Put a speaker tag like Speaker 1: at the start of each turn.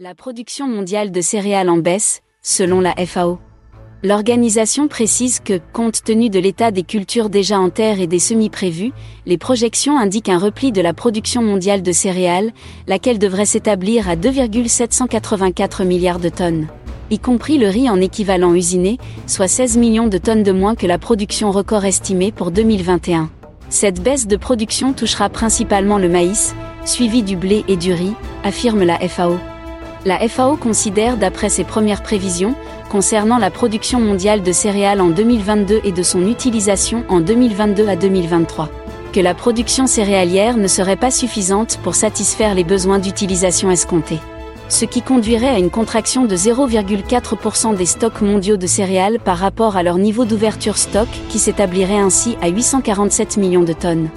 Speaker 1: La production mondiale de céréales en baisse, selon la FAO. L'organisation précise que, compte tenu de l'état des cultures déjà en terre et des semis prévus, les projections indiquent un repli de la production mondiale de céréales, laquelle devrait s'établir à 2,784 milliards de tonnes. Y compris le riz en équivalent usiné, soit 16 millions de tonnes de moins que la production record estimée pour 2021. Cette baisse de production touchera principalement le maïs, suivi du blé et du riz, affirme la FAO. La FAO considère d'après ses premières prévisions, concernant la production mondiale de céréales en 2022 et de son utilisation en 2022 à 2023, que la production céréalière ne serait pas suffisante pour satisfaire les besoins d'utilisation escomptés. Ce qui conduirait à une contraction de 0,4% des stocks mondiaux de céréales par rapport à leur niveau d'ouverture stock qui s'établirait ainsi à 847 millions de tonnes.